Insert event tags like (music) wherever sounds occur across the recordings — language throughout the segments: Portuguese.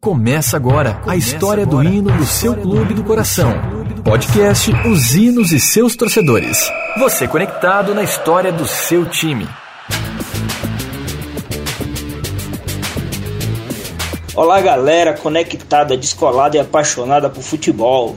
Começa agora a história do hino do seu clube do coração. Podcast Os Hinos e seus torcedores. Você conectado na história do seu time. Olá, galera conectada, descolada e apaixonada por futebol.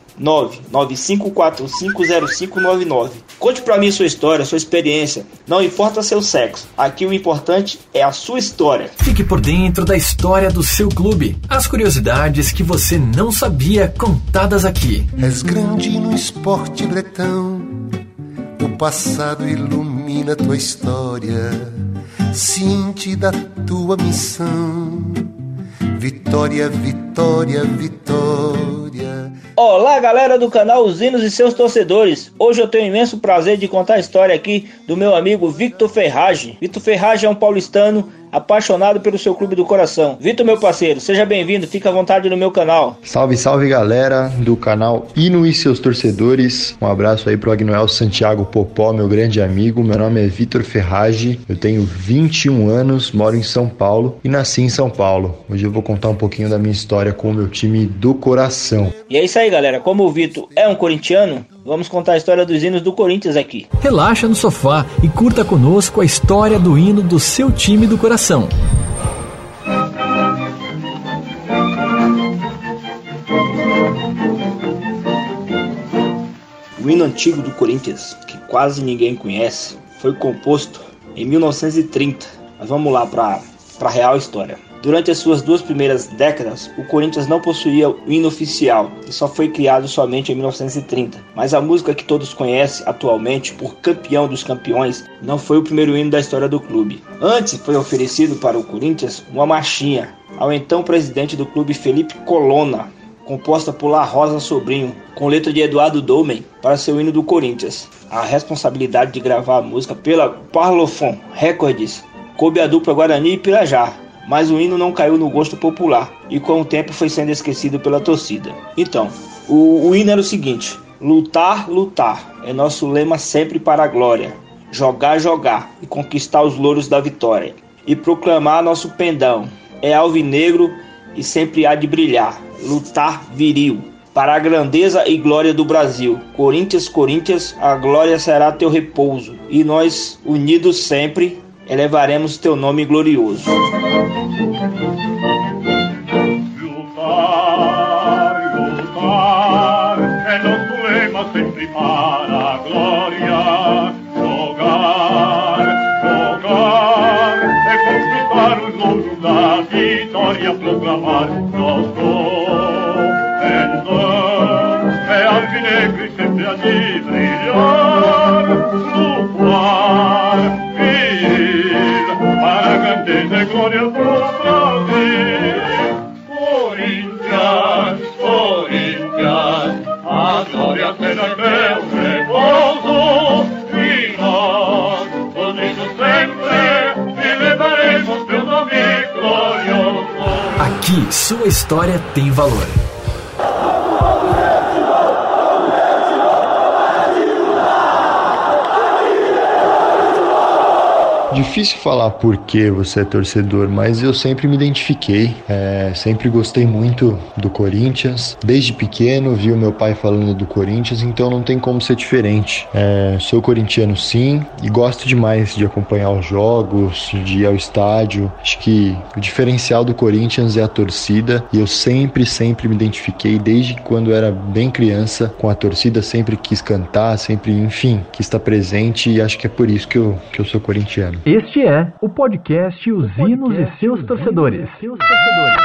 995450599. Conte para mim sua história, sua experiência. Não importa seu sexo. Aqui o importante é a sua história. Fique por dentro da história do seu clube. As curiosidades que você não sabia contadas aqui. És grande no esporte bretão. O passado ilumina tua história. Ciente da tua missão. Vitória, vitória, vitória. Olá, galera do canal Os Hinos e seus torcedores. Hoje eu tenho o imenso prazer de contar a história aqui do meu amigo Victor Ferrage. Victor Ferrage é um paulistano apaixonado pelo seu clube do coração. Vitor, meu parceiro, seja bem-vindo, fica à vontade no meu canal. Salve, salve galera do canal Hino e seus torcedores. Um abraço aí pro Agnoel Santiago Popó, meu grande amigo. Meu nome é Vitor Ferrage, eu tenho 21 anos, moro em São Paulo e nasci em São Paulo. Hoje eu vou contar um pouquinho da minha história com o meu time do coração. E é isso aí, galera. Como o Vitor é um corintiano, Vamos contar a história dos hinos do Corinthians aqui. Relaxa no sofá e curta conosco a história do hino do seu time do coração. O hino antigo do Corinthians, que quase ninguém conhece, foi composto em 1930. Mas vamos lá para a real história. Durante as suas duas primeiras décadas, o Corinthians não possuía o hino oficial e só foi criado somente em 1930. Mas a música que todos conhecem atualmente por Campeão dos Campeões não foi o primeiro hino da história do clube. Antes foi oferecido para o Corinthians uma marchinha ao então presidente do clube Felipe Colonna, composta por La Rosa Sobrinho, com letra de Eduardo Dolmen, para seu hino do Corinthians. A responsabilidade de gravar a música pela Parlophone Records coube à dupla Guarani e Pirajá, mas o hino não caiu no gosto popular e com o tempo foi sendo esquecido pela torcida. Então, o, o hino era o seguinte: lutar, lutar é nosso lema sempre para a glória, jogar, jogar e conquistar os louros da vitória, e proclamar nosso pendão é alvinegro e sempre há de brilhar, lutar viril. Para a grandeza e glória do Brasil, Corinthians, Corinthians, a glória será teu repouso, e nós, unidos sempre, elevaremos teu nome glorioso. Lutar, lutar, é nosso lema sempre para a glória. Jogar, jogar, é conquistar os louros da vitória, proclamar nosso pendão. É alvinegro e sempre a de para a grandeza e glória do Brasil. Corinthians, Corinthians, a glória será teu repouso, e nós, unidos sempre, elevaremos teu nome glorioso. Aqui, sua história tem valor. Difícil falar por que você é torcedor, mas eu sempre me identifiquei, é, sempre gostei muito do Corinthians. Desde pequeno vi o meu pai falando do Corinthians, então não tem como ser diferente. É, sou corintiano sim e gosto demais de acompanhar os jogos, de ir ao estádio. Acho que o diferencial do Corinthians é a torcida e eu sempre, sempre me identifiquei desde quando era bem criança com a torcida, sempre quis cantar, sempre, enfim, quis estar presente e acho que é por isso que eu, que eu sou corintiano. Este é o podcast Os o Hinos e seus torcedores. E seus torcedores.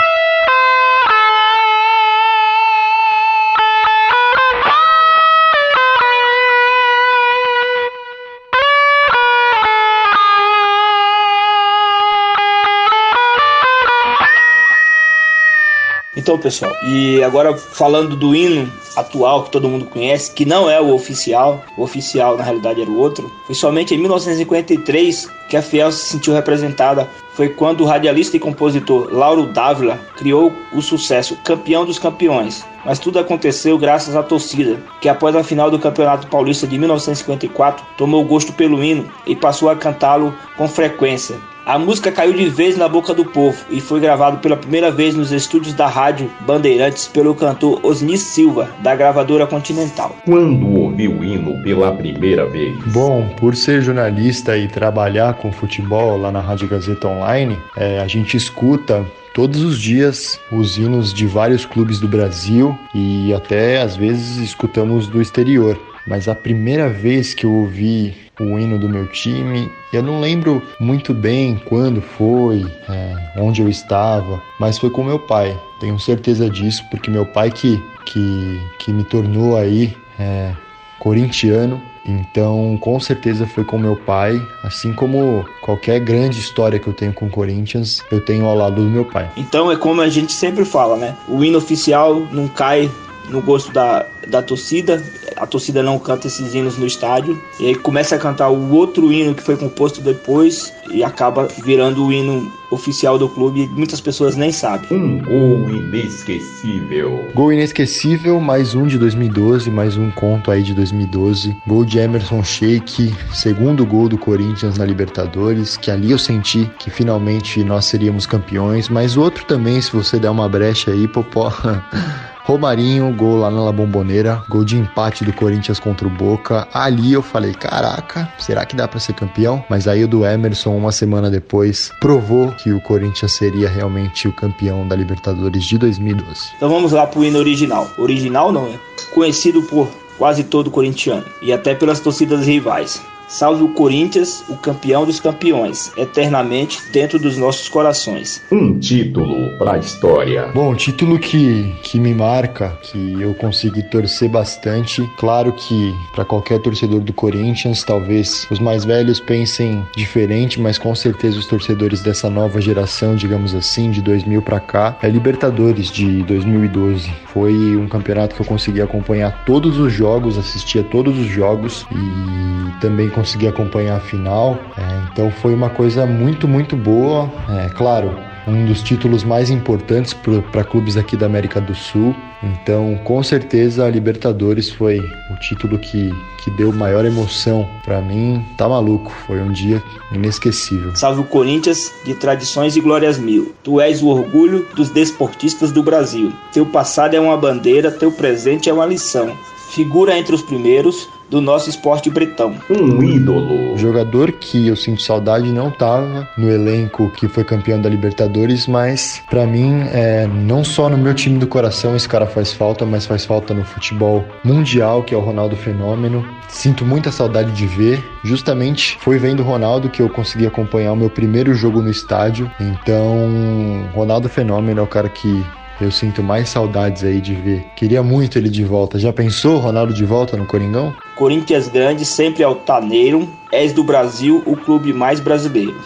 Então, pessoal, e agora falando do hino, atual que todo mundo conhece, que não é o oficial, o oficial na realidade era o outro, foi somente em 1953 que a Fiel se sentiu representada. Foi quando o radialista e compositor Lauro Dávila criou o sucesso Campeão dos Campeões. Mas tudo aconteceu graças à torcida, que após a final do Campeonato Paulista de 1954 tomou gosto pelo hino e passou a cantá-lo com frequência. A música caiu de vez na boca do povo e foi gravado pela primeira vez nos estúdios da Rádio Bandeirantes pelo cantor Osni Silva, da gravadora Continental. Quando ouviu o hino pela primeira vez? Bom, por ser jornalista e trabalhar com futebol lá na Rádio Gazeta Online, é, a gente escuta todos os dias os hinos de vários clubes do Brasil e até às vezes escutamos do exterior. Mas a primeira vez que eu ouvi o hino do meu time. Eu não lembro muito bem quando foi, é, onde eu estava, mas foi com meu pai. Tenho certeza disso porque meu pai que que, que me tornou aí é, corintiano. Então, com certeza foi com meu pai, assim como qualquer grande história que eu tenho com o Corinthians, eu tenho ao lado do meu pai. Então é como a gente sempre fala, né? O hino oficial não cai no gosto da, da torcida, a torcida não canta esses hinos no estádio, e aí começa a cantar o outro hino que foi composto depois e acaba virando o hino oficial do clube e muitas pessoas nem sabem. Um gol inesquecível. Gol inesquecível, mais um de 2012, mais um conto aí de 2012. Gol de Emerson Sheik, segundo gol do Corinthians na Libertadores, que ali eu senti que finalmente nós seríamos campeões, mas outro também, se você der uma brecha aí, Popó. (laughs) Romarinho, gol lá na La Bombonera, gol de empate do Corinthians contra o Boca. Ali eu falei, caraca, será que dá para ser campeão? Mas aí o do Emerson, uma semana depois, provou que o Corinthians seria realmente o campeão da Libertadores de 2012. Então vamos lá pro hino original. Original não, é conhecido por quase todo corintiano e até pelas torcidas rivais. Salve o Corinthians, o campeão dos campeões, eternamente dentro dos nossos corações. Um título para a história. Bom, título que, que me marca, que eu consegui torcer bastante. Claro que para qualquer torcedor do Corinthians, talvez os mais velhos pensem diferente, mas com certeza os torcedores dessa nova geração, digamos assim, de 2000 para cá, é Libertadores de 2012. Foi um campeonato que eu consegui acompanhar todos os jogos, assistia todos os jogos e também consegui acompanhar a final. É, então foi uma coisa muito, muito boa. É, claro, um dos títulos mais importantes para clubes aqui da América do Sul. Então, com certeza, a Libertadores foi o título que, que deu maior emoção para mim. Tá maluco, foi um dia inesquecível. Salve o Corinthians de tradições e glórias mil. Tu és o orgulho dos desportistas do Brasil. Teu passado é uma bandeira, teu presente é uma lição. Figura entre os primeiros, do nosso esporte bretão. Um ídolo. Jogador que eu sinto saudade não estava no elenco que foi campeão da Libertadores, mas para mim, é, não só no meu time do coração esse cara faz falta, mas faz falta no futebol mundial, que é o Ronaldo Fenômeno. Sinto muita saudade de ver. Justamente foi vendo o Ronaldo que eu consegui acompanhar o meu primeiro jogo no estádio. Então, Ronaldo Fenômeno é o cara que eu sinto mais saudades aí de ver. Queria muito ele de volta. Já pensou Ronaldo de volta no Coringão? Corinthians grande, sempre altaneiro. És do Brasil, o clube mais brasileiro.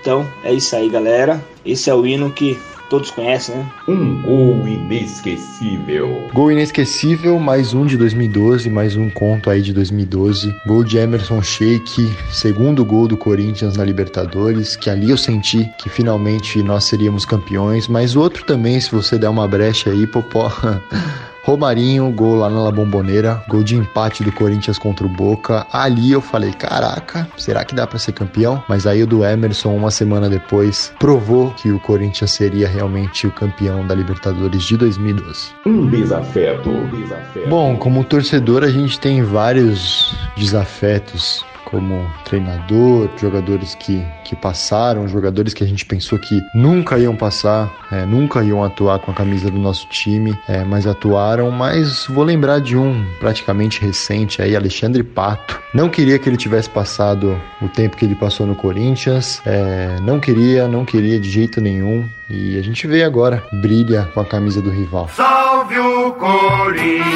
Então, é isso aí, galera. Esse é o hino que todos conhecem, né? Um gol inesquecível. Gol inesquecível, mais um de 2012, mais um conto aí de 2012. Gol de Emerson Sheik, segundo gol do Corinthians na Libertadores, que ali eu senti que finalmente nós seríamos campeões, mas outro também, se você der uma brecha aí, Popó. (laughs) Romarinho, gol lá na La Bombonera, gol de empate do Corinthians contra o Boca. Ali eu falei, caraca, será que dá para ser campeão? Mas aí o do Emerson, uma semana depois, provou que o Corinthians seria realmente o campeão da Libertadores de 2012. Um desafeto. Um desafeto. Bom, como torcedor, a gente tem vários desafetos como treinador, jogadores que, que passaram, jogadores que a gente pensou que nunca iam passar, é, nunca iam atuar com a camisa do nosso time, é, mas atuaram. Mas vou lembrar de um praticamente recente aí, Alexandre Pato. Não queria que ele tivesse passado o tempo que ele passou no Corinthians, é, não queria, não queria de jeito nenhum. E a gente vê agora, brilha com a camisa do rival. Salve o Corinthians!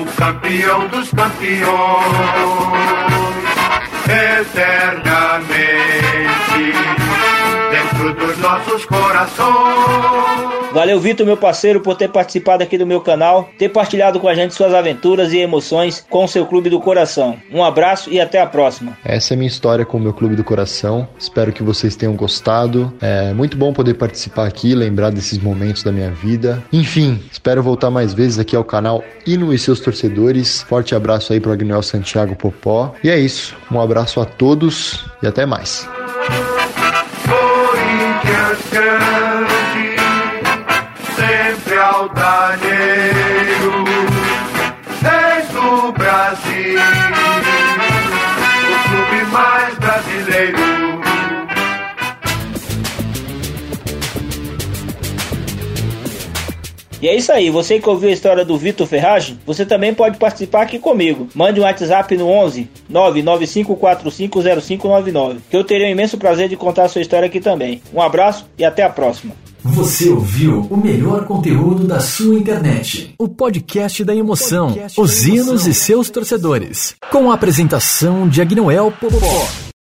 O campeão dos campeões, eternamente dentro dos nossos corações. Valeu, Vitor, meu parceiro, por ter participado aqui do meu canal, ter partilhado com a gente suas aventuras e emoções com o seu Clube do Coração. Um abraço e até a próxima. Essa é a minha história com o meu Clube do Coração. Espero que vocês tenham gostado. É muito bom poder participar aqui, lembrar desses momentos da minha vida. Enfim, espero voltar mais vezes aqui ao canal Hino e seus torcedores. Forte abraço aí para o Agniel Santiago Popó. E é isso. Um abraço a todos e até mais. Corinthians E é isso aí, você que ouviu a história do Vitor Ferragem, você também pode participar aqui comigo. Mande um WhatsApp no 11 995450599, que eu terei um imenso prazer de contar a sua história aqui também. Um abraço e até a próxima. Você ouviu o melhor conteúdo da sua internet. O podcast da emoção, os hinos e seus torcedores. Com a apresentação de Agnoel Popó.